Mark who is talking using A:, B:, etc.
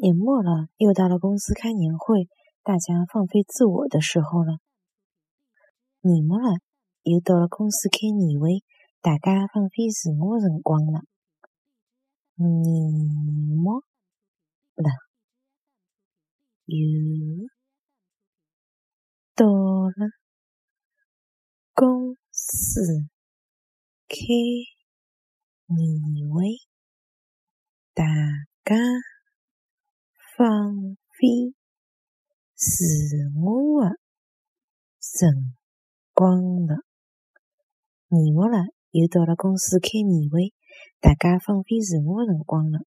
A: 年末了，又到了公司开年会，大家放飞自我的时候了。年末了，又到了公司开年会，大家放飞自我的辰光了。年末了，又到了公司开年会，大家。放飞自我的辰光了，年末了，又到了公司开年会，大家放飞自我的辰光了。